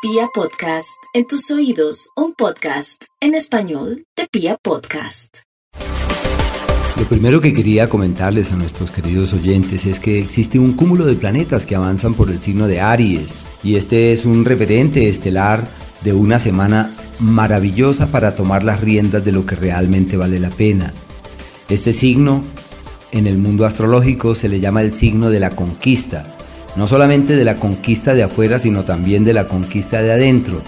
Pia Podcast, en tus oídos, un podcast en español de Pia Podcast. Lo primero que quería comentarles a nuestros queridos oyentes es que existe un cúmulo de planetas que avanzan por el signo de Aries y este es un referente estelar de una semana maravillosa para tomar las riendas de lo que realmente vale la pena. Este signo en el mundo astrológico se le llama el signo de la conquista no solamente de la conquista de afuera, sino también de la conquista de adentro.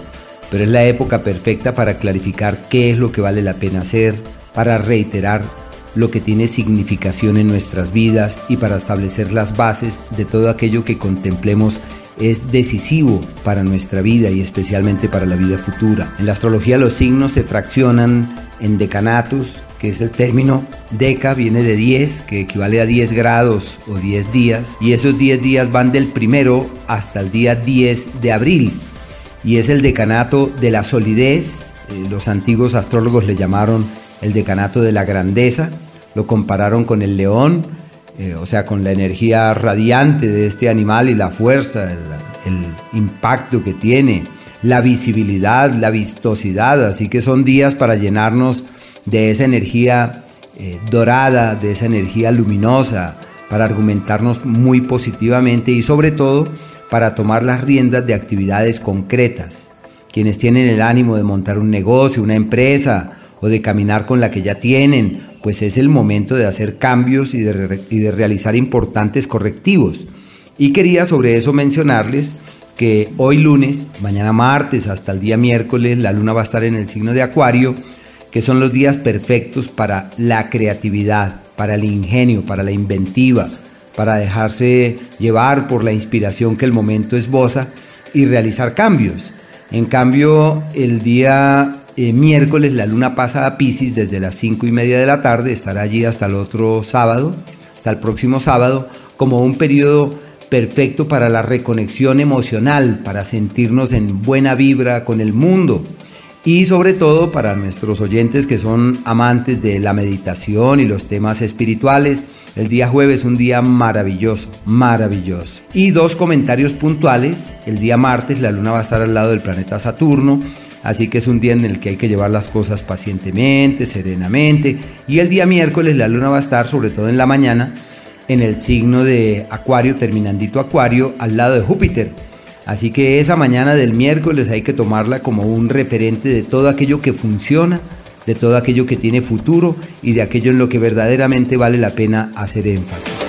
Pero es la época perfecta para clarificar qué es lo que vale la pena hacer, para reiterar lo que tiene significación en nuestras vidas y para establecer las bases de todo aquello que contemplemos es decisivo para nuestra vida y especialmente para la vida futura. En la astrología los signos se fraccionan en decanatos, que es el término deca, viene de 10, que equivale a 10 grados o 10 días, y esos 10 días van del primero hasta el día 10 de abril, y es el decanato de la solidez, eh, los antiguos astrólogos le llamaron el decanato de la grandeza, lo compararon con el león, eh, o sea, con la energía radiante de este animal y la fuerza, el impacto que tiene, la visibilidad, la vistosidad, así que son días para llenarnos de esa energía eh, dorada, de esa energía luminosa, para argumentarnos muy positivamente y sobre todo para tomar las riendas de actividades concretas. Quienes tienen el ánimo de montar un negocio, una empresa o de caminar con la que ya tienen, pues es el momento de hacer cambios y de, y de realizar importantes correctivos. Y quería sobre eso mencionarles que hoy lunes, mañana martes hasta el día miércoles, la luna va a estar en el signo de Acuario que son los días perfectos para la creatividad, para el ingenio, para la inventiva, para dejarse llevar por la inspiración que el momento esboza y realizar cambios. En cambio, el día eh, miércoles la luna pasa a Pisces desde las 5 y media de la tarde, estará allí hasta el otro sábado, hasta el próximo sábado, como un periodo perfecto para la reconexión emocional, para sentirnos en buena vibra con el mundo, y sobre todo para nuestros oyentes que son amantes de la meditación y los temas espirituales, el día jueves es un día maravilloso, maravilloso. Y dos comentarios puntuales, el día martes la luna va a estar al lado del planeta Saturno, así que es un día en el que hay que llevar las cosas pacientemente, serenamente, y el día miércoles la luna va a estar sobre todo en la mañana en el signo de Acuario, terminandito Acuario, al lado de Júpiter. Así que esa mañana del miércoles hay que tomarla como un referente de todo aquello que funciona, de todo aquello que tiene futuro y de aquello en lo que verdaderamente vale la pena hacer énfasis.